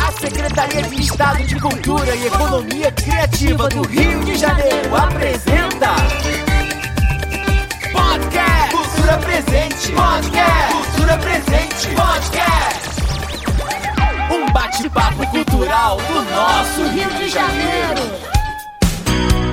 A Secretaria de Estado de Cultura e Economia Criativa do Rio de Janeiro apresenta Podcast Cultura Presente. Podcast Cultura Presente. Podcast. Um bate-papo cultural do nosso Rio de Janeiro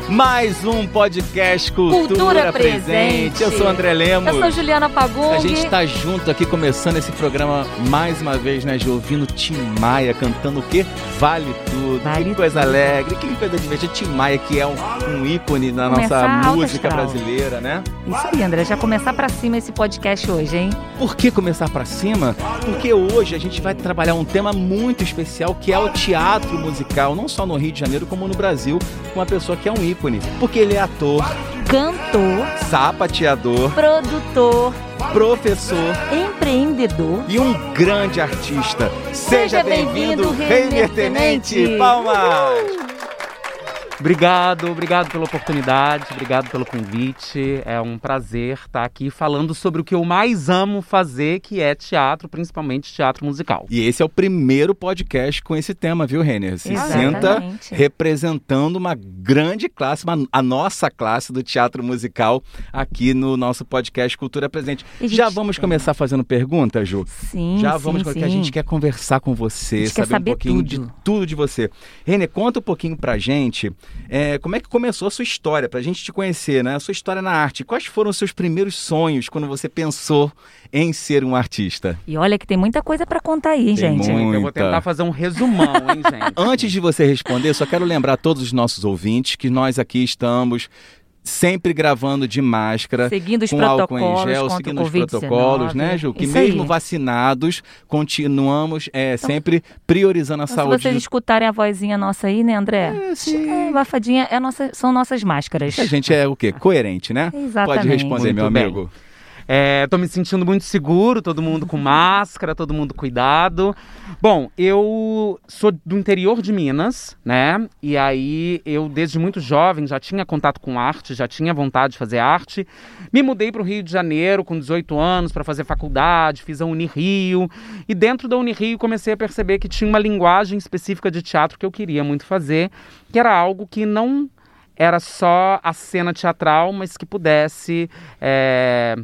Mais um podcast Cultura, Cultura Presente. Presente. Eu sou o André Lemos. Eu sou Juliana Pagung. A gente tá junto aqui começando esse programa mais uma vez, né, Ju? Ouvindo Tim Maia cantando o quê? Vale tudo. Vale que coisa tudo. alegre, que coisa divertida. Tim Maia, que é um, um ícone da Começar nossa música brasileira, né? Isso aí, André. Já começar pra cima esse podcast hoje, hein? Por que começar pra cima? Porque hoje a gente vai trabalhar um tema muito especial que é o teatro musical, não só no Rio de Janeiro como no Brasil, com uma pessoa que é um ícone. Porque ele é ator, Cantor, sapateador, produtor, professor empreendedor. e um grande artista. Seja Seja bem-vindo, Reiner Tenente. Tenente. Palmas! Obrigado, obrigado pela oportunidade, obrigado pelo convite. É um prazer estar aqui falando sobre o que eu mais amo fazer, que é teatro, principalmente teatro musical. E esse é o primeiro podcast com esse tema, viu, Renner? Se senta representando uma grande classe, uma- a nossa classe do teatro musical aqui no nosso podcast Cultura Presente. Gente Já vamos começar fazendo perguntas, Ju? Sim, Já sim, vamos, sim. porque a gente quer conversar com você, quer saber um saber pouquinho tudo. de tudo de você. Renner, conta um pouquinho pra gente é, como é que começou a sua história, pra gente te conhecer, né? A sua história na arte. Quais foram os seus primeiros sonhos quando você pensou em ser um artista? E olha que tem muita coisa pra contar aí, hein, Tem gente. muito. Eu vou tentar fazer um resumão, hein, gente? Antes de você responder, só quero lembrar a todos os nossos ouvintes que nós aqui estamos sempre gravando de máscara. Seguindo os com álcool em protocolos gel, seguindo os Covid-19. protocolos, né, Ju? Que Isso mesmo aí. vacinados, continuamos é, sempre priorizando a Então, saúde. se vocês de- escutarem a vozinha nossa aí, né, André? É, sim. É, Bafadinha é nossa, são nossas máscaras. A gente é o quê? Coerente, né? Exatamente. Pode responder, Muito meu bem. amigo. É, tô me sentindo muito seguro, todo mundo com máscara, todo mundo cuidado. Bom, eu sou do interior de Minas, né? E aí eu, desde muito jovem, já tinha contato com arte, já tinha vontade de fazer arte. Me mudei para o Rio de Janeiro com 18 anos para fazer faculdade, fiz a Unirio. E dentro da Unirio comecei a perceber que tinha uma linguagem específica de teatro que eu queria muito fazer, que era algo que não era só a cena teatral, mas que pudesse é,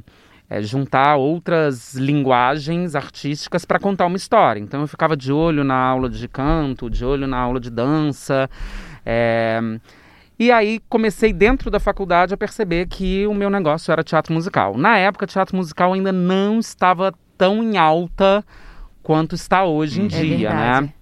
é, juntar outras linguagens artísticas para contar uma história. Então eu ficava de olho na aula de canto, de olho na aula de dança. é, e aí comecei dentro da faculdade a perceber que o meu negócio era teatro musical. Na época, teatro musical ainda não estava tão em alta quanto está hoje em É dia, verdade. né?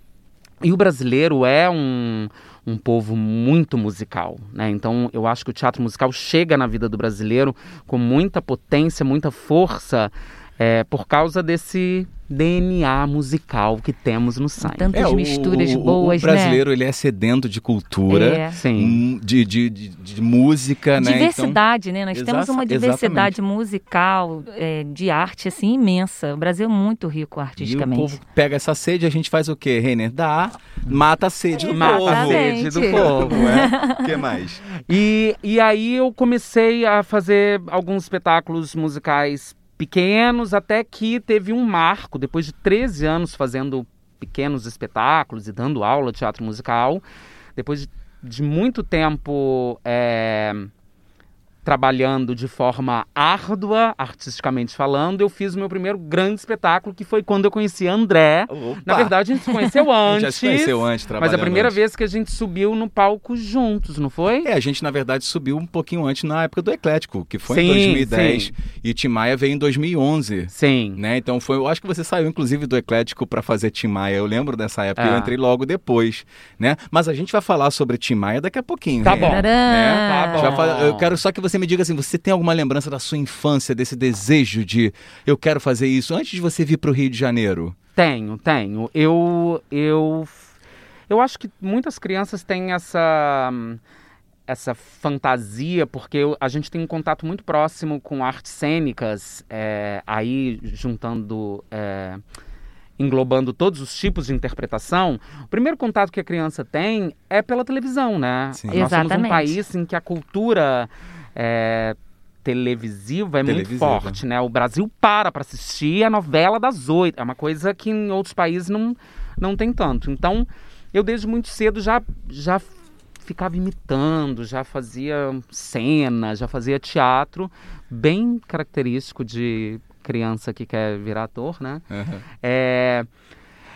E o brasileiro é um, um povo muito musical, né? Então eu acho que o teatro musical chega na vida do brasileiro com muita potência, muita força, é, por causa desse DNA musical que temos no sangue. Tantas É, o- misturas o, boas, o brasileiro ele é sedento de cultura, É. Sim. hum, de, de, de, de música, né? Então, Diversidade, né? Nós temos uma diversidade musical, é, de arte, assim, imensa. O Brasil é muito rico E o artisticamente. povo pega essa sede, a gente faz o quê, Renner? Dá, mata a sede do Mata povo. a sede do povo. é? O que mais? E, e aí eu comecei a fazer alguns espetáculos musicais pequenos, até que teve um marco, depois de 13 anos fazendo pequenos espetáculos e dando aula de teatro musical, depois de, de muito tempo é, trabalhando de forma árdua, artisticamente falando, eu fiz o meu primeiro grande espetáculo, que foi quando eu conheci André. Na verdade, a gente se conheceu a gente antes. já se conheceu antes, Mas trabalhando a primeira antes. vez que a gente subiu no palco juntos, não foi? É, a gente na verdade subiu um pouquinho antes na época do Eclético, que foi em Sim, 2010 sim. e Tim Maia veio em 2011. Sim. Né? Então foi, eu acho que você saiu inclusive do Eclético para fazer Tim Maia. Eu lembro dessa época, É. eu entrei logo depois, né? Mas a gente vai falar sobre Tim Maia daqui a pouquinho. Tá Renner. bom. Tcharam! Tá bom. Eu quero só que você me diga assim, você tem alguma lembrança da sua infância, desse desejo de eu quero fazer isso antes de você vir para o Rio de Janeiro? Tenho, tenho. Eu, eu, eu acho que muitas crianças têm essa essa fantasia, porque a gente tem um contato muito próximo com artes cênicas, é, aí juntando, é, englobando todos os tipos de interpretação. O primeiro contato que a criança tem é pela televisão, né? Sim. Nós somos um Exatamente. país em que a cultura é, televisiva é muito Televisiva. forte, né? O Brasil para para assistir a novela das oito. É uma coisa que em outros países não, não tem tanto. Então, eu desde muito cedo já, já ficava imitando, já fazia cena, já fazia teatro, bem característico de criança que quer virar ator, né? Aham. É,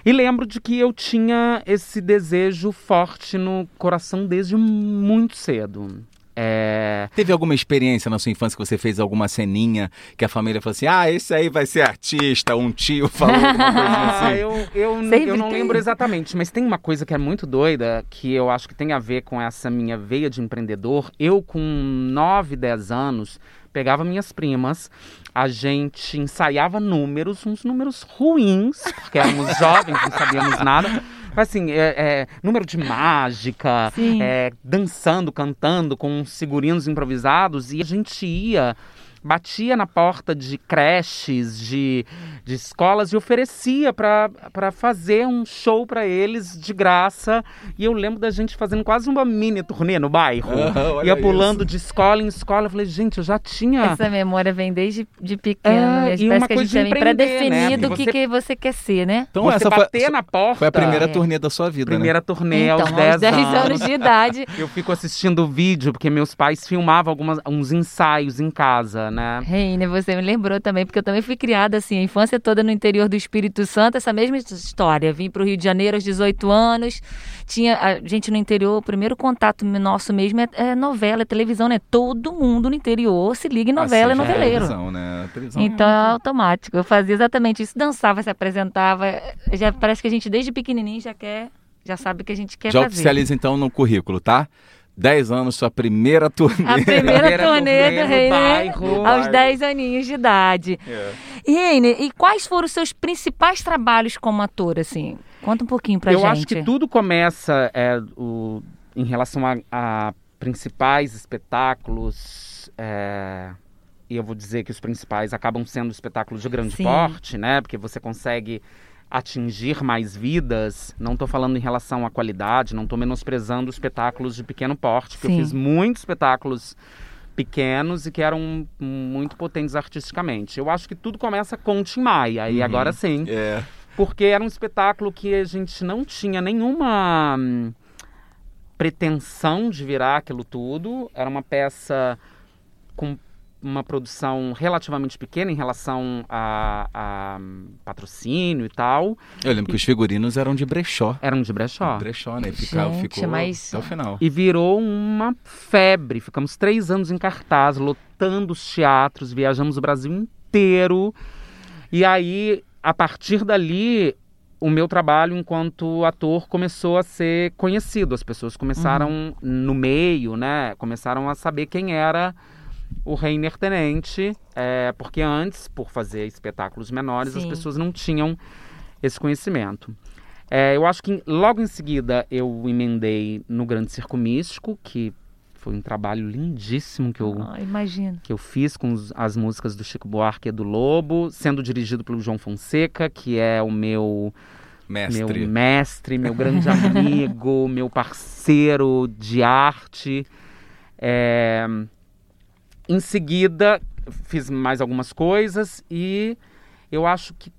E lembro de que eu tinha esse desejo forte no coração desde muito cedo. É, Teve alguma experiência na sua infância que você fez alguma ceninha que a família falou assim: ah, esse aí vai ser artista, um tio falou alguma coisa Ah, assim? eu, eu, Sempre eu não tem. lembro exatamente, mas tem uma coisa que é muito doida, que eu acho que tem a ver com essa minha veia de empreendedor. Eu, com 9, 10 anos, pegava minhas primas, a gente ensaiava números, uns números ruins, porque éramos jovens, não sabíamos nada. Assim, é, é, número de mágica, é, dançando, cantando com figurinos improvisados, e a gente ia, batia na porta de creches, de, de escolas e oferecia para fazer um show para eles de graça. E eu lembro da gente fazendo quase uma mini turnê no bairro. Olha ia pulando isso. de escola em escola. Eu falei, gente, eu já tinha. Essa memória vem desde de pequeno, É, mesmo. e Parece uma que a coisa gente de vem empreender, né? pré-definido o Porque que, você- que você quer ser, né? Então, você essa foi, bater na porta. foi a primeira É. turnê da sua vida, Primeira turnê então, aos 10 anos. anos. de idade. Eu fico assistindo o vídeo, porque meus pais filmavam algumas, uns ensaios em casa, né? Reine, você me lembrou também, porque eu também fui criada assim, a infância toda no interior do Espírito Santo, essa mesma história. Vim para o Rio de Janeiro aos 18 anos, tinha a gente no interior, o primeiro contato nosso mesmo é, é novela, é televisão, né? Todo mundo no interior se liga em novela e Assiste noveleiro. Televisão, né? Televisão Então é automático. Eu fazia exatamente isso, dançava, se apresentava. Já parece que a gente desde pequenininho já quer, já sabe o que a gente quer Já fazer. oficializa então no currículo, tá? 10 anos, sua primeira turnê. A primeira Primeira turnê do Reine bairro. aos Bairro. 10 aninhos de idade. É. E Reine, e quais foram os seus principais trabalhos como ator, assim? Conta um pouquinho pra eu gente. acho que tudo começa é, o- em relação a, a principais espetáculos. é, e eu vou dizer que os principais acabam sendo espetáculos de grande Sim. porte, né? Porque você consegue atingir mais vidas. Não estou falando em relação à qualidade, não estou menosprezando os espetáculos de pequeno porte, porque Sim. eu fiz muitos espetáculos pequenos e que eram muito potentes artisticamente. Eu acho que tudo começa com o Tim Maia, e Uhum. agora sim. É. Porque era um espetáculo que a gente não tinha nenhuma hum, pretensão de virar aquilo tudo. Era uma peça com uma produção relativamente pequena em relação a, a, hum, patrocínio e tal. Eu lembro que os figurinos eram de brechó. Eram de brechó. Brechó, né? E Ficava, Gente, ficou mas- até o final. E virou uma febre. Ficamos três anos em cartaz, lotando os teatros, viajamos o Brasil inteiro. E aí, a partir dali, o meu trabalho enquanto ator começou a ser conhecido. As pessoas começaram no meio, né? Começaram a saber quem era o Reiner Tenente. é, porque antes, por fazer espetáculos menores, as Sim. pessoas não tinham esse conhecimento. É, eu acho que logo em seguida eu emendei no Grande Circo Místico, que foi um trabalho lindíssimo que eu, Ah, imagino. que eu fiz com os- as músicas do Chico Buarque e do Lobo, sendo dirigido pelo João Fonseca, que é o meu Mestre. meu mestre, meu grande amigo, meu parceiro de arte. É, Em seguida, fiz mais algumas coisas e eu acho que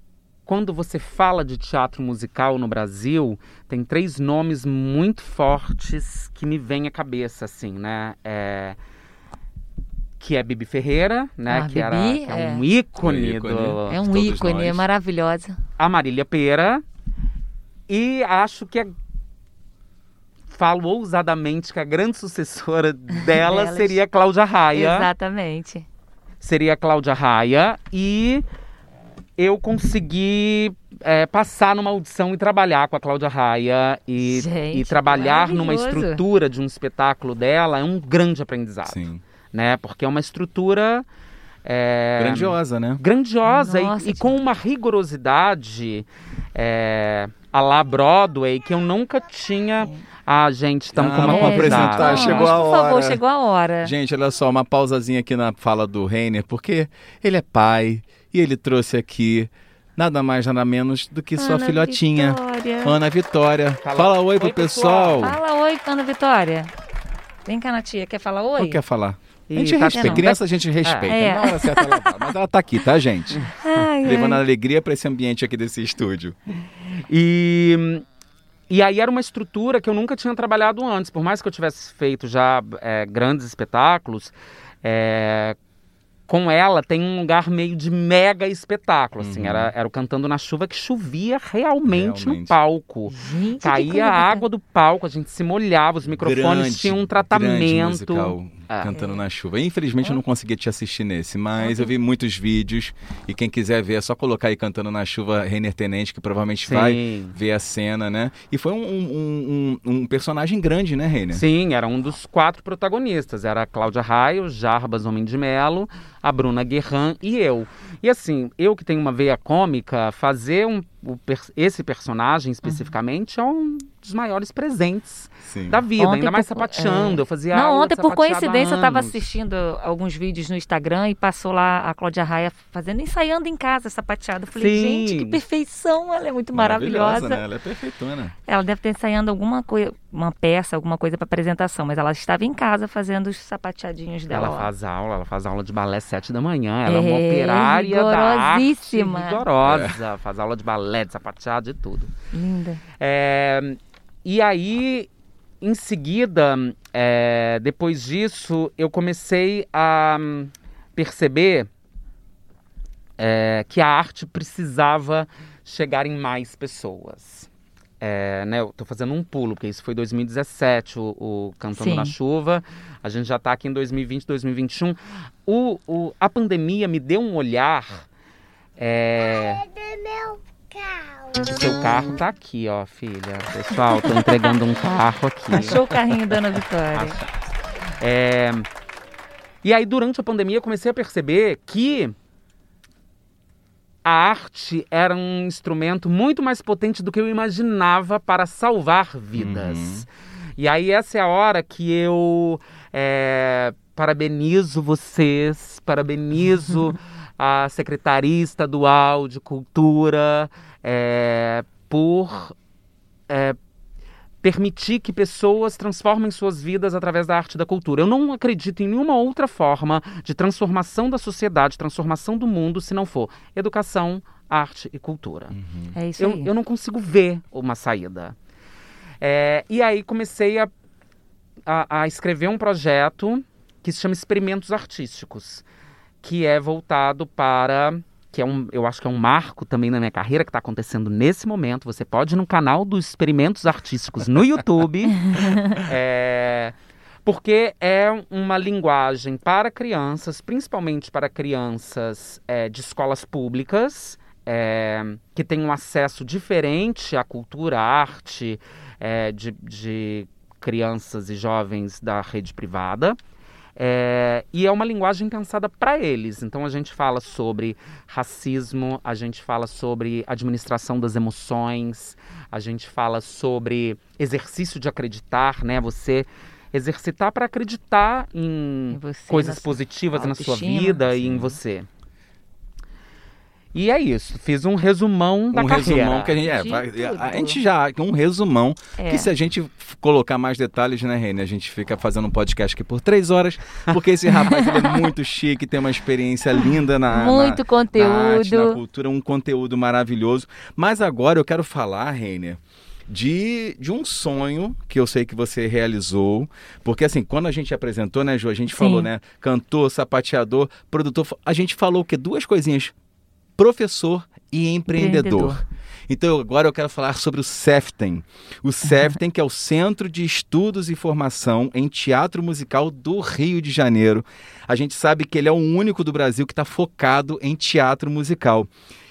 quando você fala de teatro musical no Brasil, tem três nomes muito fortes que me vêm à cabeça, assim, né? É, Que é Bibi Ferreira, né? Ah, que, era, Bibi, que é um é. ícone, Um ícone. do, É um todos ícone, é maravilhosa. a Marília Pera e acho que a... falo ousadamente que a grande sucessora dela Delas. seria a Cláudia Raia. Exatamente. Seria a Cláudia Raia e eu consegui é, passar numa audição e trabalhar com a Cláudia Raia e, Gente, e trabalhar numa estrutura de um espetáculo dela é um grande aprendizado, Sim. né? Porque é uma estrutura é, Grandiosa, né? grandiosa e- Nossa, e, com uma rigorosidade é, a lá Broadway que eu nunca tinha. Ah, gente, estamos Ah, com uma vamos convidada. apresentar, chegou Mas, a por favor, hora. chegou a hora. Gente, olha só, uma pausazinha aqui na fala do Reiner, porque ele é pai e ele trouxe aqui nada mais, nada menos do que sua Ana filhotinha, Vitória. Ana Vitória. Fala, Fala- oi pro Oi, pessoal. pessoal. Fala oi, Ana Vitória. Vem cá, Natia, quer falar oi? Não quer falar? A gente E tá respeita, não. criança a gente respeita. É. Na hora certa ela fala. Mas ela tá aqui, tá, gente? Ai, Levando ai. alegria pra esse ambiente aqui desse estúdio. E, e aí era uma estrutura que eu nunca tinha trabalhado antes. Por mais que eu tivesse feito já é, grandes espetáculos, é, com ela tem um lugar meio de mega espetáculo. Assim, Uhum. era, era o Cantando na Chuva que chovia realmente, no Realmente. palco. Gente, Caía a água do palco, a gente se molhava, os microfones Grande, tinham um grande É. Cantando na chuva. Infelizmente eu não consegui te assistir nesse, mas eu vi muitos vídeos e quem quiser ver é só colocar aí Cantando na Chuva Renner Tenente, que provavelmente vai Sim. ver a cena, né? E foi um, um, um- um personagem grande, né, Renner? Sim, era um dos quatro protagonistas. Era a Cláudia Raio, Jarbas Homem de Melo, a Bruna Guerran e eu. E assim, eu que tenho uma veia cômica, fazer um, o esse personagem especificamente é um dos maiores presentes Sim. da vida. Ontem ainda mais por- sapateando. é. Eu fazia Não, aula ontem, por sapateado coincidência, eu estava assistindo alguns vídeos no Instagram e passou lá a Cláudia Raia fazendo, ensaiando em casa, sapateada. Eu falei, Sim. gente, que perfeição, ela é muito maravilhosa. né? Ela é perfeitona. Ela deve ter ensaiando alguma coisa, uma peça, alguma coisa para apresentação, mas ela estava em casa fazendo os sapateadinhos dela. Ela ó. faz aula, ela faz aula de balé sete da manhã. Ela é, uma É, operária da arte rigorosa. Faz aula de balé, de sapateado, de tudo. Linda. É, e aí, em seguida, é, depois disso, eu comecei a perceber é, que a arte precisava chegar em mais pessoas. É, né, eu tô fazendo um pulo, porque isso foi 2017, o, o Cantando Sim. na Chuva. A gente já tá aqui em 2020, 2021. O, o, a pandemia me deu um olhar. É, o seu carro tá aqui, ó, filha. Pessoal, tô entregando um carro aqui. Achou o carrinho da Ana Vitória. É, E aí, durante a pandemia, eu comecei a perceber que a arte era um instrumento muito mais potente do que eu imaginava para salvar vidas. E aí, essa é a hora que eu é, parabenizo vocês, parabenizo a Secretaria Estadual de Cultura é, por é, permitir que pessoas transformem suas vidas através da arte e da cultura. Eu não acredito em nenhuma outra forma de transformação da sociedade, transformação do mundo, se não for educação, arte e cultura. É isso Eu, aí. eu não consigo ver uma saída. É, e aí comecei a, a, a escrever um projeto que se chama Experimentos Artísticos, que é voltado para que é um, eu acho que é um marco também na minha carreira que está acontecendo nesse momento. Você pode ir no canal dos Experimentos Artísticos no YouTube, é, porque é uma linguagem para crianças, principalmente para crianças é, de escolas públicas, é, que têm um acesso diferente à cultura, à arte é, de, de crianças e jovens da rede privada. É, e é uma linguagem pensada para eles. Então a gente fala sobre racismo, a gente fala sobre administração das emoções, a gente fala sobre exercício de acreditar, né? Você exercitar para acreditar em você, coisas positivas na sua vida e em você. E é isso. Fiz um resumão da um carreira. resumão que a gente. É, vai- a gente já. Um resumão. É. Que se a gente colocar mais detalhes, né, Reine? A gente fica fazendo um podcast aqui por três horas. Porque esse rapaz é muito chique, tem uma experiência linda na. Muito na, conteúdo. Na arte, na cultura, um conteúdo maravilhoso. Mas agora eu quero falar, Reiner. De, de um sonho que eu sei que você realizou. Porque, assim, quando a gente apresentou, né, Ju? A gente Sim. falou, né? Cantor, sapateador, produtor. A gente falou o quê? Duas coisinhas: professor e empreendedor. Empreendedor. Então agora eu quero falar sobre o CEFTEM. O CEFTEM, que é o Centro de Estudos e Formação em Teatro Musical do Rio de Janeiro. A gente sabe que ele é o único do Brasil que está focado em teatro musical.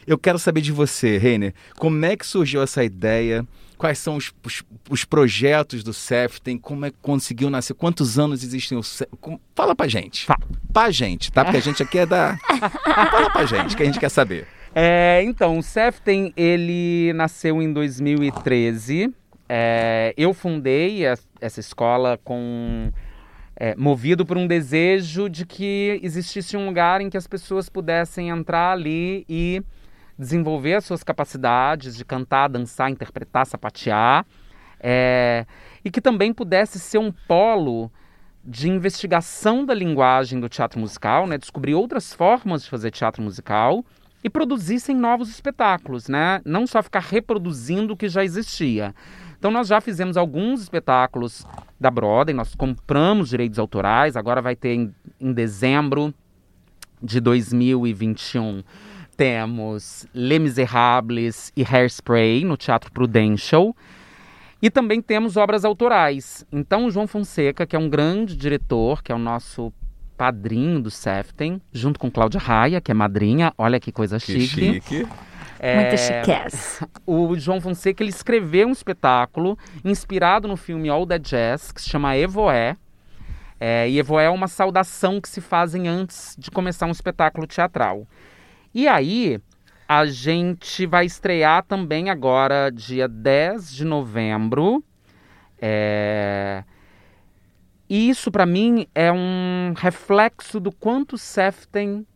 Eu quero saber de você, Reiner, como é que surgiu essa ideia? Quais são os, os, os projetos do CEFTEM? Como é que conseguiu nascer? Quantos anos existem o CEFTEM? Fala pra gente. Fala. Pra gente, tá? Porque a gente aqui é da... Fala pra gente, que a gente quer saber. É, então, o Seften, ele nasceu em 2013. É, eu fundei es- essa escola com é, movido por um desejo de que existisse um lugar em que as pessoas pudessem entrar ali e desenvolver as suas capacidades de cantar, dançar, interpretar, sapatear, é, e que também pudesse ser um polo de investigação da linguagem do teatro musical, né? Descobrir outras formas de fazer teatro musical e produzissem novos espetáculos, né? Não só ficar reproduzindo o que já existia. Então nós já fizemos alguns espetáculos da Broadway, nós compramos direitos autorais, agora vai ter em, em dezembro de 2021 temos Les Miserables e Hairspray no Teatro Prudential. E também temos obras autorais. Então, o João Fonseca, que é um grande diretor, que é o nosso padrinho do Seften, junto com Cláudia Raia, que é madrinha, olha que coisa Que chique. chique. É, Muita chiqueza. o João Fonseca ele escreveu um espetáculo inspirado no filme All That Jazz, que se chama Evoé. É, e Evoé é uma saudação que se fazem antes de começar um espetáculo teatral. E aí, a gente vai estrear também agora, dia 10 de novembro. É... Isso, para mim, é um reflexo do quanto o Seften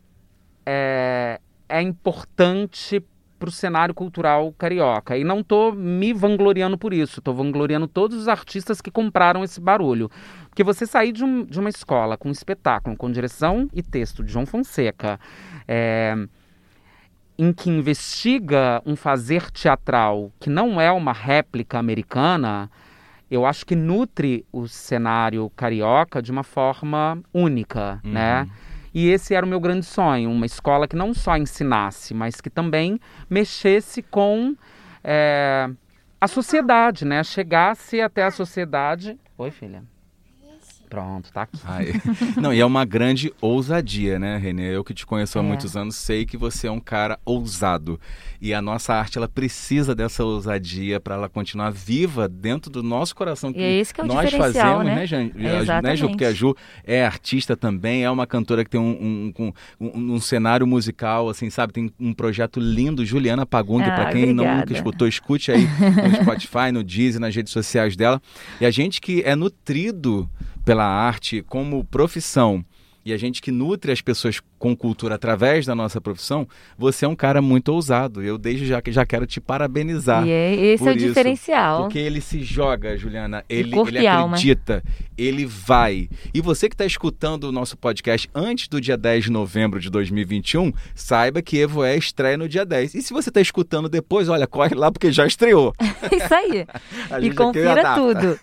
é, é importante para o cenário cultural carioca. E não estou me vangloriando por isso, estou vangloriando todos os artistas que compraram esse barulho. Porque você sair de, um- de uma escola com espetáculo, com direção e texto de João Fonseca, é, em que investiga um fazer teatral que não é uma réplica americana, eu acho que nutre o cenário carioca de uma forma única, Uhum. né? E esse era o meu grande sonho, uma escola que não só ensinasse, mas que também mexesse com é, a sociedade, né? Chegasse até a sociedade. Oi, filha. Pronto, tá aqui. Ai. Não, e é uma grande ousadia, né, Renê? Eu que te conheço há É. muitos anos, sei que você é um cara ousado. E a nossa arte, ela precisa dessa ousadia para ela continuar viva dentro do nosso coração. E é esse que é o nós fazemos, né? né, Jan? É, né, Ju? Porque a Ju é artista também, é uma cantora que tem um, um, um, um- um cenário musical, assim, sabe? Tem um projeto lindo, Juliana Pagung, Ah, para quem não obrigada. nunca escutou, escute aí no Spotify, no Deezer, nas redes sociais dela. E a gente que é nutrido pela arte como profissão e a gente que nutre as pessoas com cultura através da nossa profissão, você é um cara muito ousado. Eu desde já já quero te parabenizar. E é- esse é o isso, diferencial. Porque ele se joga, Juliana. Ele, ele acredita. Ele vai. E você que está escutando o nosso podcast antes do dia 10 de novembro de 2021, saiba que Evo é estreia no dia 10. E se você está escutando depois, olha, corre lá porque já estreou. Isso aí. E confira tudo.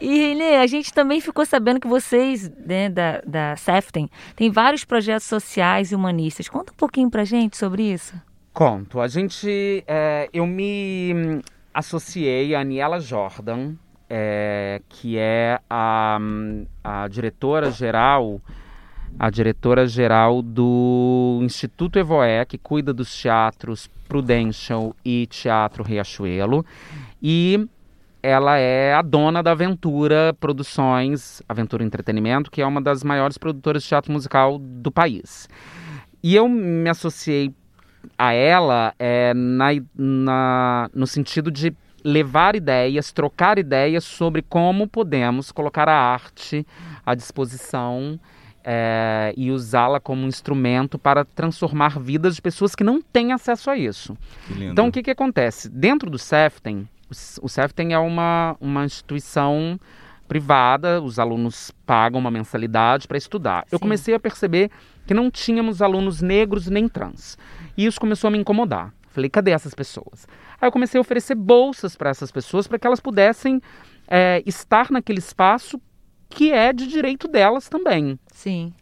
E, Renê, a gente também ficou sabendo que vocês, né, da, da Seften, tem vários projetos sociais e humanistas. Conta um pouquinho pra gente sobre isso. Conto. A gente. é, eu me hum, associei a Aniela Jordan, é, que é a, hum, a diretora-geral. A diretora-geral do Instituto Evoé, que cuida dos teatros Prudential e Teatro Riachuelo. E ela é a dona da Aventura Produções, Aventura Entretenimento, que é uma das maiores produtoras de teatro musical do país. E eu me associei a ela é, na, na- no sentido de levar ideias, trocar ideias sobre como podemos colocar a arte à disposição é, e usá-la como um instrumento para transformar vidas de pessoas que não têm acesso a isso. Então, o que, que acontece? Dentro do Seften, o Seften é uma, uma instituição privada, os alunos pagam uma mensalidade para estudar. Eu Sim. comecei a perceber que não tínhamos alunos negros nem trans. E isso começou a me incomodar. Falei, cadê essas pessoas? Aí eu comecei a oferecer bolsas para essas pessoas para que elas pudessem é, estar naquele espaço que é de direito delas também. Sim.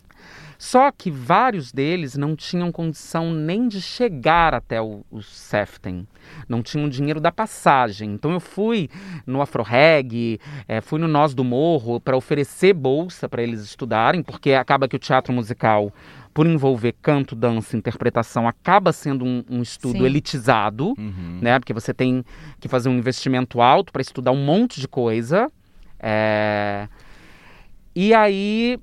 Só que vários deles não tinham condição nem de chegar até o, o Seften. Não tinham dinheiro da passagem. Então eu fui no Afroreg, eh, fui no Nós do Morro para oferecer bolsa para eles estudarem, porque acaba que o teatro musical, por envolver canto, dança, interpretação, acaba sendo um, um estudo Sim. elitizado Uhum. né? Porque você tem que fazer um investimento alto para estudar um monte de coisa. É, E aí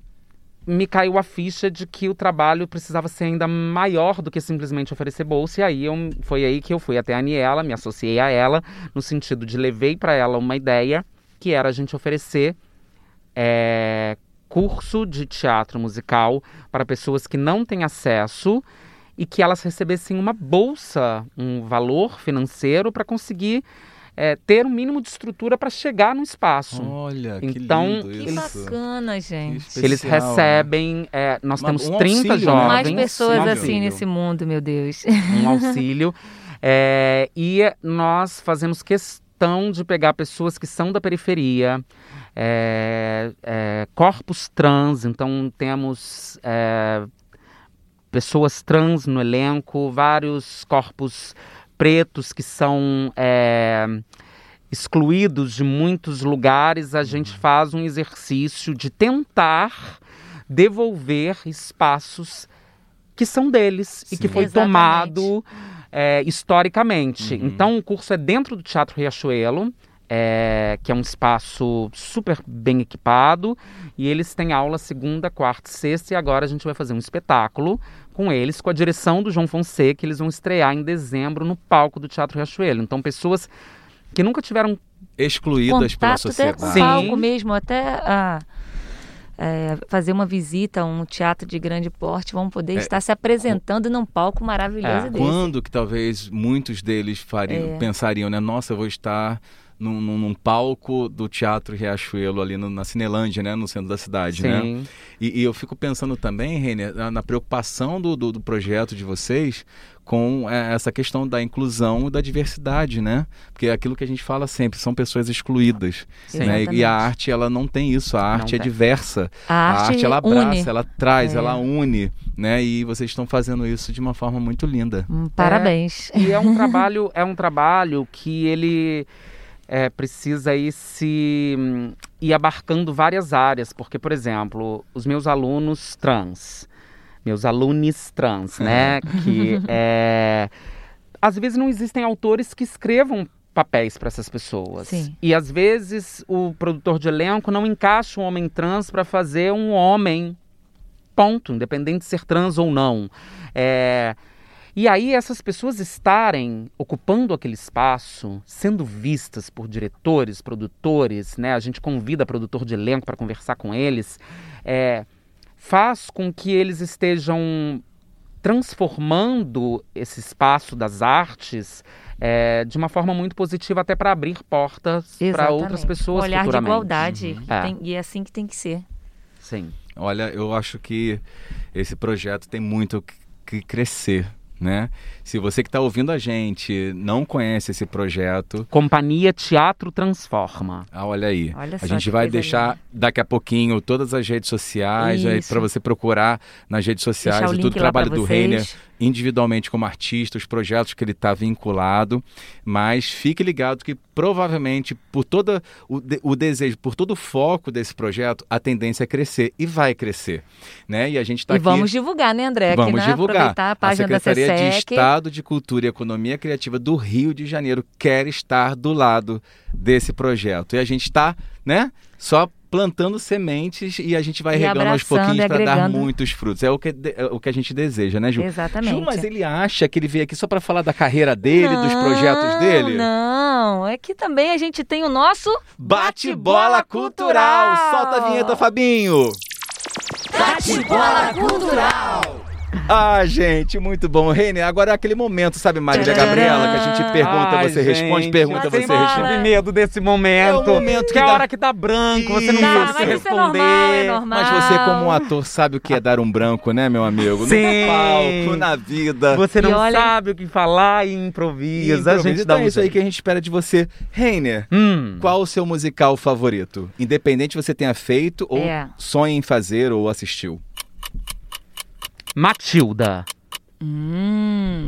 me caiu a ficha de que o trabalho precisava ser ainda maior do que simplesmente oferecer bolsa. E aí eu... foi aí que eu fui até a Aniela, me associei a ela, no sentido de levei para ela uma ideia que era a gente oferecer é, curso de teatro musical para pessoas que não têm acesso e que elas recebessem uma bolsa, um valor financeiro para conseguir é, ter um mínimo de estrutura para chegar no espaço. Olha, que Então, Que bacana, Que gente. especial, Eles né? recebem, é, nós Uma- temos um 30 auxílio, né? jovens. Mais pessoas um assim nesse mundo, meu Deus. um auxílio. É, e nós fazemos questão de pegar pessoas que são da periferia, é, é, corpos trans, então temos é, pessoas trans no elenco, vários corpos pretos que são é, excluídos de muitos lugares. A gente faz um exercício de tentar devolver espaços que são deles e Sim. que foi Exatamente. tomado é, historicamente. Uhum. Então o curso é dentro do Teatro Riachuelo. é, que é um espaço super bem equipado, e eles têm aula segunda, quarta e sexta, e agora a gente vai fazer um espetáculo com eles, com a direção do João Fonseca, que eles vão estrear em dezembro no palco do Teatro Riachuelo. Então, pessoas que nunca tiveram Excluídas pela Contato até com sociedade. Palco mesmo, até a, é, fazer uma visita a um teatro de grande porte, vão poder É, estar se apresentando num palco maravilhoso É. desse. Quando que talvez muitos deles fariam, É. pensariam, né? Nossa, eu vou estar num, num- num palco do Teatro Riachuelo ali no- na Cinelândia, né? No centro da cidade, né? Sim. E, e eu fico pensando também, Renner, na, na preocupação do, do, do projeto de vocês com é, essa questão da inclusão e da diversidade, né? Porque é aquilo que a gente fala sempre, são pessoas excluídas. Sim. Né? E- E a arte, ela não tem isso. A arte é tem. diversa. A A arte, arte, ela abraça, une. ela traz, É. ela une, né? E vocês estão fazendo isso de uma forma muito linda. Hum, Parabéns. E é um trabalho, é um trabalho que ele é, precisa ir se hum, ir abarcando várias áreas, porque, por exemplo, os meus alunos trans, meus alunos trans, né, que é, às vezes não existem autores que escrevam papéis para essas pessoas. Sim. E às vezes o produtor de elenco não encaixa um homem trans para fazer um homem ponto, independente de ser trans ou não. É, e aí essas pessoas estarem ocupando aquele espaço, sendo vistas por diretores, produtores, né? A gente convida produtor de elenco para conversar com eles, é, faz com que eles estejam transformando esse espaço das artes é, de uma forma muito positiva até para abrir portas para outras pessoas Um olhar de igualdade. Uhum. É. tem- e é assim que tem que ser. Sim. Olha, eu acho que esse projeto tem muito que crescer, né? Se você que está ouvindo a gente não conhece esse projeto, Companhia Teatro Transforma. ah, olha aí. Olha a gente vai deixar daqui a pouquinho todas as redes sociais para você procurar nas redes sociais e tudo o trabalho do. Reiner individualmente como artista, os projetos que ele está vinculado, mas fique ligado que provavelmente por todo o, de- o desejo, por todo o foco desse projeto, a tendência é crescer e vai crescer, né? E a gente está e aqui vamos divulgar, né, André? Aqui, Vamos né? divulgar. Aproveitar a página da Secretaria de SESC. Estado de Cultura e Economia Criativa do Rio de Janeiro quer estar do lado desse projeto. E a gente está, né, só plantando sementes e a gente vai E regando aos pouquinhos para dar muitos frutos. É o que, é o que a gente deseja, né, Ju? Exatamente. Ju, mas ele acha que ele veio aqui só para falar da carreira dele, dos projetos dele? Não, é que também a gente tem o nosso Bate-bola cultural! Solta a vinheta, Fabinho! Bate-bola cultural. Ah, gente, muito bom. Reine, agora é aquele momento, sabe, Marília Gabriela, que a gente pergunta, Ai, você responde, gente, pergunta, eu você responde. tive medo desse momento. É o momento que que é a dá- hora que dá branco, você não mas isso é responder. normal, é normal. Mas você, como um ator, sabe o que é dar um branco, né, meu amigo? Sim. No palco, na vida. Você não E olha- sabe o que falar e improvisa. Improvisa. A gente dá Então um é isso aí que a gente espera de você. Reiner, Hum. qual o seu musical favorito? Independente você tenha feito ou É. sonha em fazer ou assistiu. Matilda. Hum.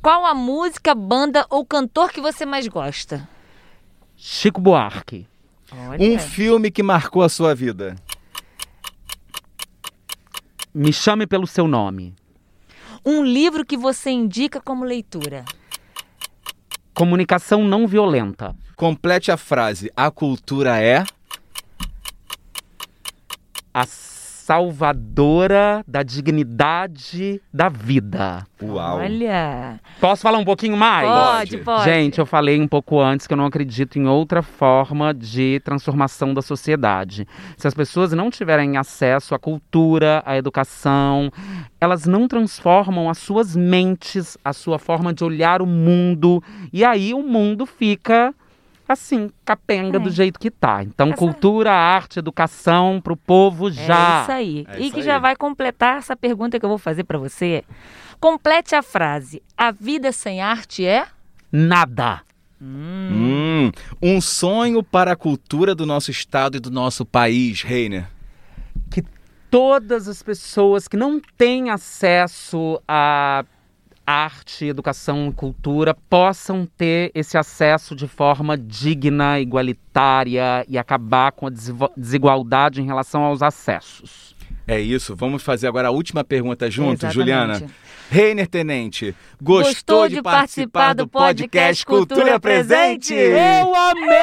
Qual a música, banda ou cantor que você mais gosta? Chico Buarque. Olha. Um filme que marcou a sua vida. Me chame pelo seu nome. Um livro que você indica como leitura. Comunicação não violenta. Complete a frase. A cultura é. A salvadora da dignidade da vida. Uau. Olha. Posso falar um pouquinho mais? Pode, pode. Gente, eu falei um pouco antes que eu não acredito em outra forma de transformação da sociedade. Se as pessoas não tiverem acesso à cultura, à educação, elas não transformam as suas mentes, a sua forma de olhar o mundo. E aí o mundo fica assim, capenga É. do jeito que tá. Então, Essa- cultura, arte, educação pro povo já. É isso aí. É e isso que aí. já vai completar essa pergunta que eu vou fazer para você. Complete a frase. A vida sem arte é? Nada. Hum, um sonho para a cultura do nosso estado e do nosso país, Reiner. Todas as pessoas que não têm acesso a arte, educação e cultura possam ter esse acesso de forma digna, igualitária e acabar com a desigual- desigualdade em relação aos acessos. É isso. Vamos fazer agora a última pergunta junto, Exatamente. Juliana. Reiner Tenente, gostou, de participar do podcast Cultura Presente? Eu amei!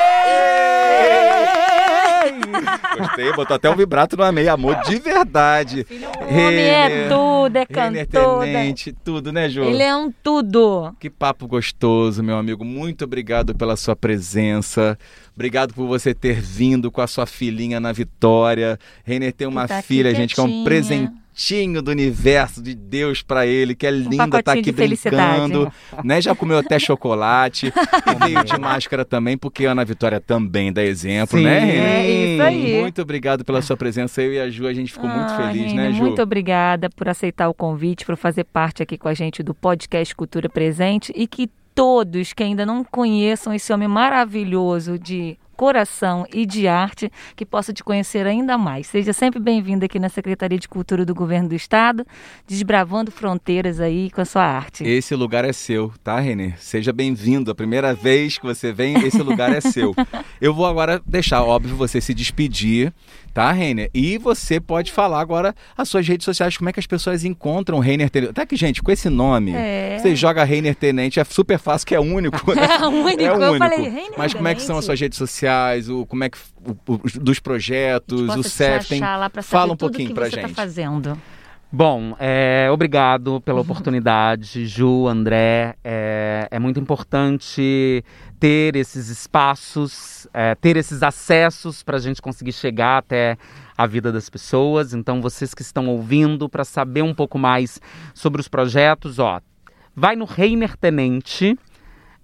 Gostei, botou até um vibrato no amei, amor de verdade. O homem é tudo, é Reiner cantor. Tenente, tudo, né, Ju? Ele é um tudo. Que papo gostoso, meu amigo. Muito obrigado pela sua presença. Obrigado por você ter vindo com a sua filhinha na Vitória. Reiner tem uma tá filha, gente, que é um presentinho do universo de Deus pra ele, que é linda, tá Um aqui brincando, né? Já comeu até chocolate e veio de máscara também, porque a Ana Vitória também dá exemplo, Sim. né, Reiner? É isso aí. Muito obrigado pela sua presença. Eu e a Ju, a gente ficou muito Ah, feliz, Reina, né, Ju? Muito obrigada por aceitar o convite, por fazer parte aqui com a gente do podcast Cultura Presente e que todos que ainda não conheçam esse homem maravilhoso de coração e de arte, que possa te conhecer ainda mais. Seja sempre bem-vindo aqui na Secretaria de Cultura do Governo do Estado, desbravando fronteiras aí com a sua arte. Esse lugar é seu, tá, Renê? Seja bem-vindo. A primeira vez que você vem, esse lugar é seu. Eu vou agora deixar, óbvio, você se despedir, tá, Renner? E você pode falar agora as suas redes sociais, como é que as pessoas encontram o Reiner Tenente. Até que, gente, com esse nome, É. você joga Reiner Tenente, é super fácil, que é único. né? É único, É eu único. falei, Reiner Mas como é que são as Tenente? suas redes sociais, o, como é que o, o- dos projetos, o CEF, pra Fala saber um pouquinho você tá gente. fazendo. Bom, é, obrigado pela oportunidade, Ju, André. É, é muito importante ter esses espaços, é, ter esses acessos para a gente conseguir chegar até a vida das pessoas. Então, vocês que estão ouvindo, para saber um pouco mais sobre os projetos, ó, vai no Reiner Tenente,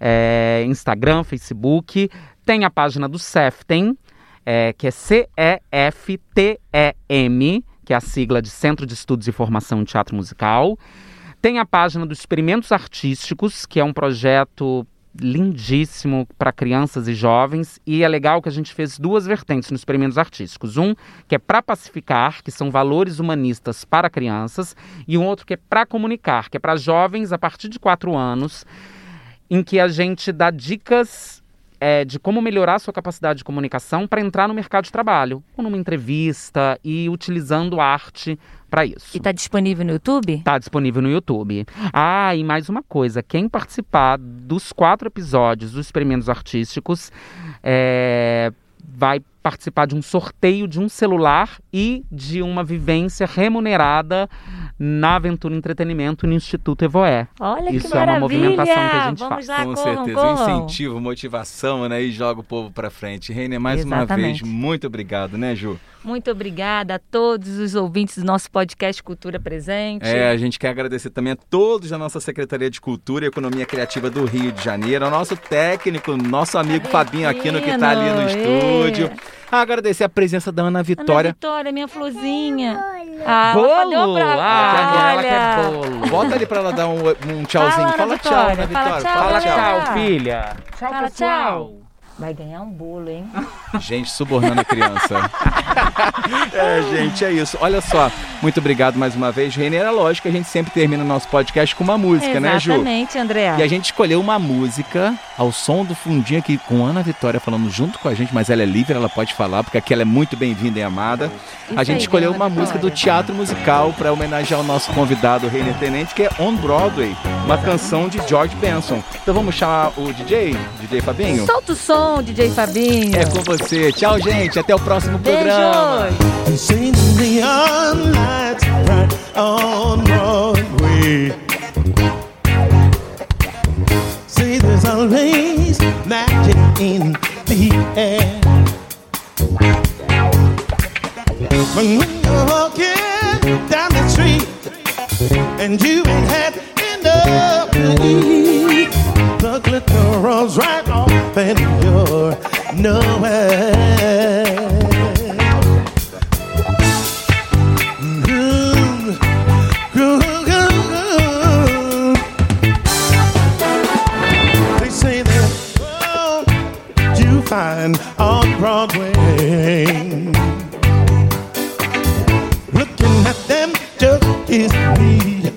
é, Instagram, Facebook, tem a página do CEFTEM, é, que é C-E-F-T-E-M, que é a sigla de Centro de Estudos e Formação em Teatro Musical. Tem a página dos Experimentos Artísticos, que é um projeto lindíssimo para crianças e jovens. E é legal que a gente fez duas vertentes nos Experimentos Artísticos. Um que é para pacificar, que são valores humanistas para crianças, e um outro que é para comunicar, que é para jovens a partir de quatro anos, em que a gente dá dicas é, de como melhorar a sua capacidade de comunicação para entrar no mercado de trabalho, ou numa entrevista e utilizando arte para isso. E tá disponível no YouTube? Está disponível no YouTube. Ah, e mais uma coisa: quem participar dos quatro episódios dos experimentos artísticos é, vai participar de um sorteio de um celular e de uma vivência remunerada na Aventura Entretenimento no Instituto Evoé. Olha Isso que é uma maravilha! movimentação que a gente Vamos faz. lá, Com corram, certeza, corram. incentivo, motivação, né? E joga o povo pra frente. Reiner, mais uma Exatamente. vez, muito obrigado, né, Ju? Muito obrigada a todos os ouvintes do nosso podcast Cultura Presente. É, a gente quer agradecer também a todos da nossa Secretaria de Cultura e Economia Criativa do Rio de Janeiro, ao nosso técnico, nosso amigo Fabinho Aquino, que tá ali no estúdio. é. Agradecer a presença da Ana Vitória. Ana Vitória, minha florzinha. Ah, bolo! pra... Ah, ela Olha. quer bolo. Volta ali pra ela dar um, um tchauzinho. Fala, Ana Fala tchau. Ana Vitória. Fala tchau, Fala tchau, filha. Tchau, Fala pessoal. tchau. Vai ganhar um bolo, hein? Gente, subornando a criança. é, gente, é isso. Olha só, muito obrigado mais uma vez. Reiner, é lógico que a gente sempre termina o nosso podcast com uma música, né, Ju? Exatamente, André. E a gente escolheu uma música ao som do fundinho aqui com Ana Vitória falando junto com a gente, mas ela é livre, ela pode falar, porque aqui ela é muito bem-vinda e amada. Isso a gente aí, escolheu uma música do teatro musical para homenagear o nosso convidado, Reiner Tenente, que é On Broadway, uma canção de George Benson. Então vamos chamar o DJ, DJ Fabinho? Solta o som, DJ Fabinho. É com você. Tchau, gente. Até o próximo programa. When you're walking down the street and you ain't had enough to eat, The glitter rolls right off and you're nowhere. Ooh, ooh, ooh. They say that you find on Broadway. Looking at them just gives me